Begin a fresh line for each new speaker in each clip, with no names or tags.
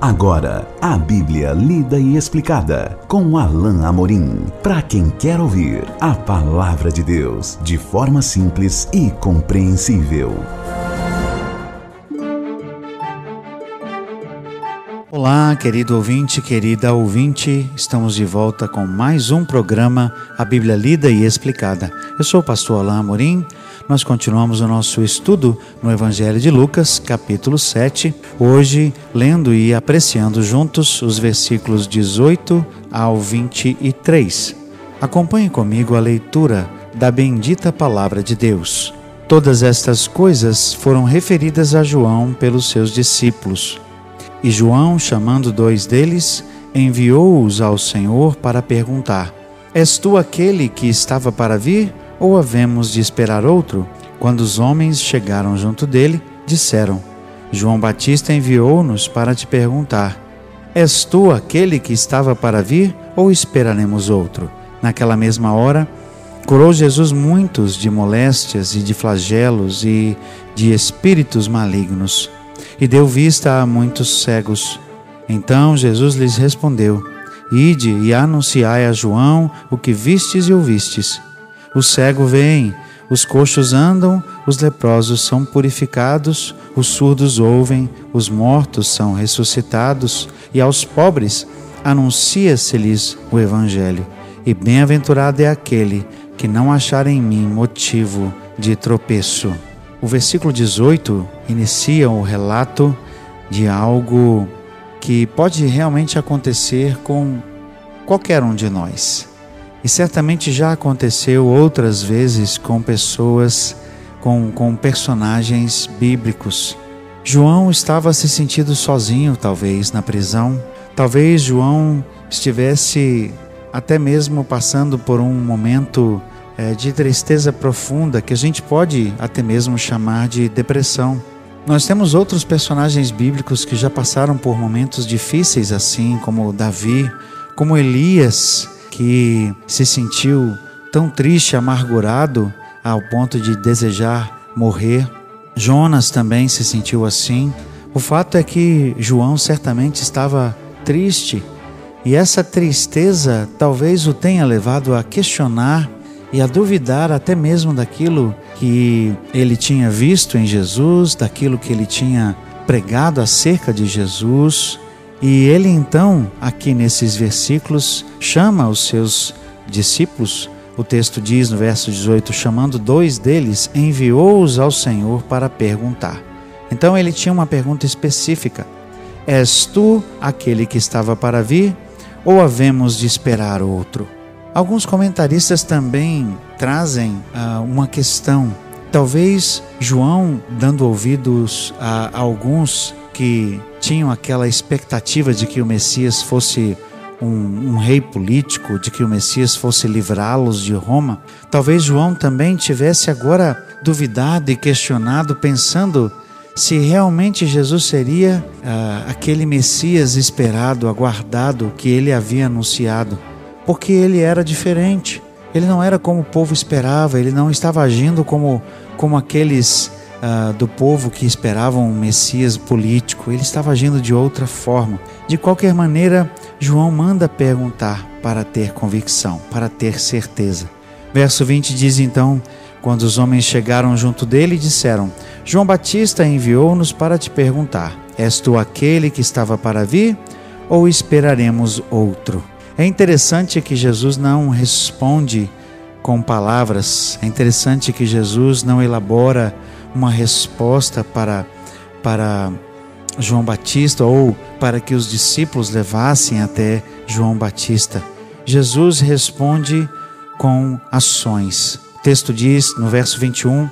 Agora, a Bíblia lida e explicada com Alain Amorim. Para quem quer ouvir a palavra de Deus de forma simples e compreensível.
Olá, querido ouvinte, querida ouvinte, estamos de volta com mais um programa A Bíblia Lida e Explicada. Eu sou o pastor Alain Amorim nós continuamos o nosso estudo no Evangelho de Lucas, capítulo 7, hoje lendo e apreciando juntos os versículos 18 ao 23. Acompanhe comigo a leitura da bendita palavra de Deus. Todas estas coisas foram referidas a João pelos seus discípulos. E João, chamando dois deles, enviou-os ao Senhor para perguntar: És tu aquele que estava para vir? ou havemos de esperar outro? Quando os homens chegaram junto dele, disseram: João Batista enviou-nos para te perguntar: És tu aquele que estava para vir ou esperaremos outro? Naquela mesma hora, curou Jesus muitos de moléstias e de flagelos e de espíritos malignos, e deu vista a muitos cegos. Então Jesus lhes respondeu: Ide e anunciai a João o que vistes e ouvistes o cego vem, os coxos andam, os leprosos são purificados, os surdos ouvem, os mortos são ressuscitados, e aos pobres anuncia-se-lhes o Evangelho. E bem-aventurado é aquele que não achar em mim motivo de tropeço. O versículo 18 inicia o relato de algo que pode realmente acontecer com qualquer um de nós. E certamente já aconteceu outras vezes com pessoas, com, com personagens bíblicos. João estava se sentindo sozinho, talvez, na prisão. Talvez João estivesse até mesmo passando por um momento é, de tristeza profunda, que a gente pode até mesmo chamar de depressão. Nós temos outros personagens bíblicos que já passaram por momentos difíceis assim, como Davi, como Elias, que se sentiu tão triste, amargurado, ao ponto de desejar morrer. Jonas também se sentiu assim. O fato é que João certamente estava triste e essa tristeza talvez o tenha levado a questionar e a duvidar até mesmo daquilo que ele tinha visto em Jesus, daquilo que ele tinha pregado acerca de Jesus. E ele então, aqui nesses versículos, chama os seus discípulos. O texto diz no verso 18: chamando dois deles, enviou-os ao Senhor para perguntar. Então ele tinha uma pergunta específica: És tu aquele que estava para vir, ou havemos de esperar outro? Alguns comentaristas também trazem ah, uma questão. Talvez João, dando ouvidos a alguns que tinham aquela expectativa de que o Messias fosse um, um rei político, de que o Messias fosse livrá-los de Roma, talvez João também tivesse agora duvidado e questionado, pensando se realmente Jesus seria uh, aquele Messias esperado, aguardado, que ele havia anunciado, porque ele era diferente. Ele não era como o povo esperava, ele não estava agindo como, como aqueles uh, do povo que esperavam um Messias político, ele estava agindo de outra forma. De qualquer maneira, João manda perguntar para ter convicção, para ter certeza. Verso 20 diz então: Quando os homens chegaram junto dele, disseram: João Batista enviou-nos para te perguntar: És tu aquele que estava para vir ou esperaremos outro? É interessante que Jesus não responde com palavras, é interessante que Jesus não elabora uma resposta para, para João Batista ou para que os discípulos levassem até João Batista. Jesus responde com ações. O texto diz no verso 21: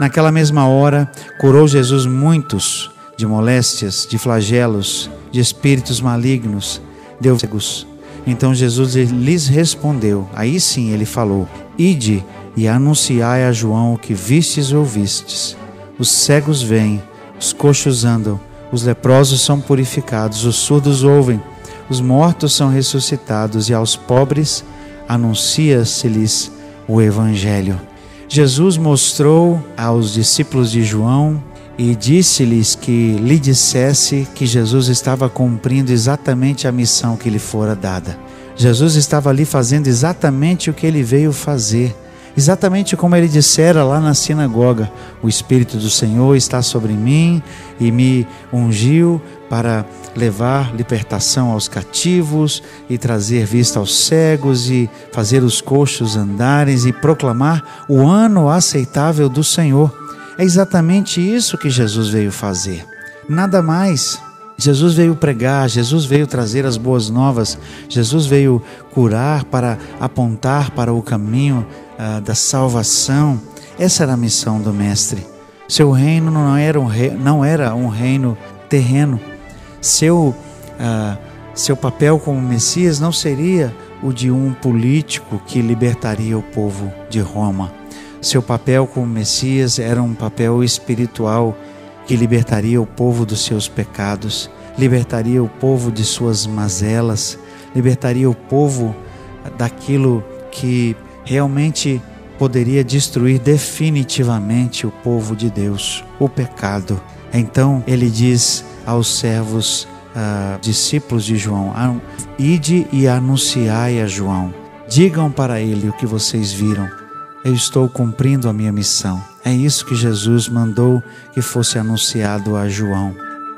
Naquela mesma hora curou Jesus muitos de moléstias, de flagelos, de espíritos malignos, deu cegos. Então Jesus lhes respondeu, aí sim ele falou: Ide e anunciai a João o que vistes ou ouvistes. Os cegos vêm, os coxos andam, os leprosos são purificados, os surdos ouvem, os mortos são ressuscitados e aos pobres anuncia-se-lhes o Evangelho. Jesus mostrou aos discípulos de João e disse-lhes que lhe dissesse que Jesus estava cumprindo exatamente a missão que lhe fora dada. Jesus estava ali fazendo exatamente o que ele veio fazer, exatamente como ele dissera lá na sinagoga: O Espírito do Senhor está sobre mim e me ungiu para levar libertação aos cativos e trazer vista aos cegos e fazer os coxos andarem e proclamar o ano aceitável do Senhor. É exatamente isso que Jesus veio fazer. Nada mais. Jesus veio pregar, Jesus veio trazer as boas novas, Jesus veio curar para apontar para o caminho uh, da salvação. Essa era a missão do Mestre. Seu reino não era um, rei, não era um reino terreno. Seu, uh, seu papel como Messias não seria o de um político que libertaria o povo de Roma. Seu papel como Messias era um papel espiritual que libertaria o povo dos seus pecados, libertaria o povo de suas mazelas, libertaria o povo daquilo que realmente poderia destruir definitivamente o povo de Deus, o pecado. Então ele diz aos servos, uh, discípulos de João: Ide e anunciai a João. Digam para ele o que vocês viram eu estou cumprindo a minha missão. É isso que Jesus mandou que fosse anunciado a João.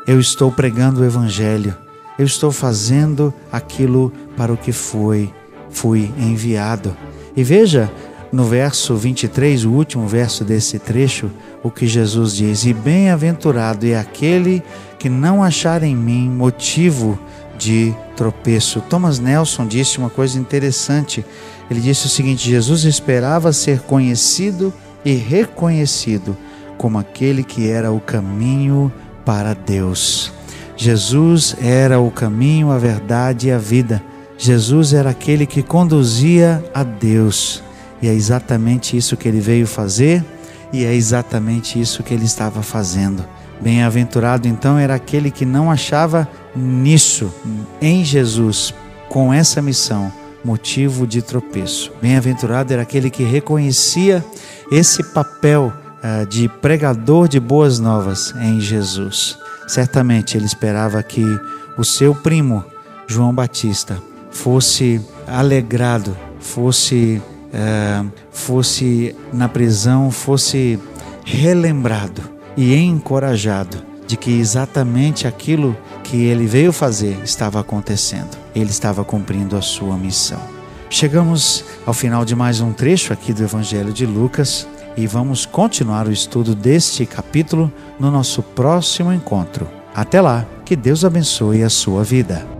Eu estou pregando o Evangelho. Eu estou fazendo aquilo para o que foi, fui enviado. E veja no verso 23, o último verso desse trecho, o que Jesus diz: E bem-aventurado é aquele que não achar em mim motivo de tropeço. Thomas Nelson disse uma coisa interessante. Ele disse o seguinte: Jesus esperava ser conhecido e reconhecido como aquele que era o caminho para Deus. Jesus era o caminho, a verdade e a vida. Jesus era aquele que conduzia a Deus. E é exatamente isso que ele veio fazer e é exatamente isso que ele estava fazendo. Bem-aventurado então era aquele que não achava nisso, em Jesus, com essa missão, motivo de tropeço. Bem-aventurado era aquele que reconhecia esse papel uh, de pregador de boas novas em Jesus. Certamente ele esperava que o seu primo, João Batista, fosse alegrado, fosse, uh, fosse na prisão, fosse relembrado e encorajado de que exatamente aquilo que ele veio fazer estava acontecendo. Ele estava cumprindo a sua missão. Chegamos ao final de mais um trecho aqui do Evangelho de Lucas e vamos continuar o estudo deste capítulo no nosso próximo encontro. Até lá, que Deus abençoe a sua vida.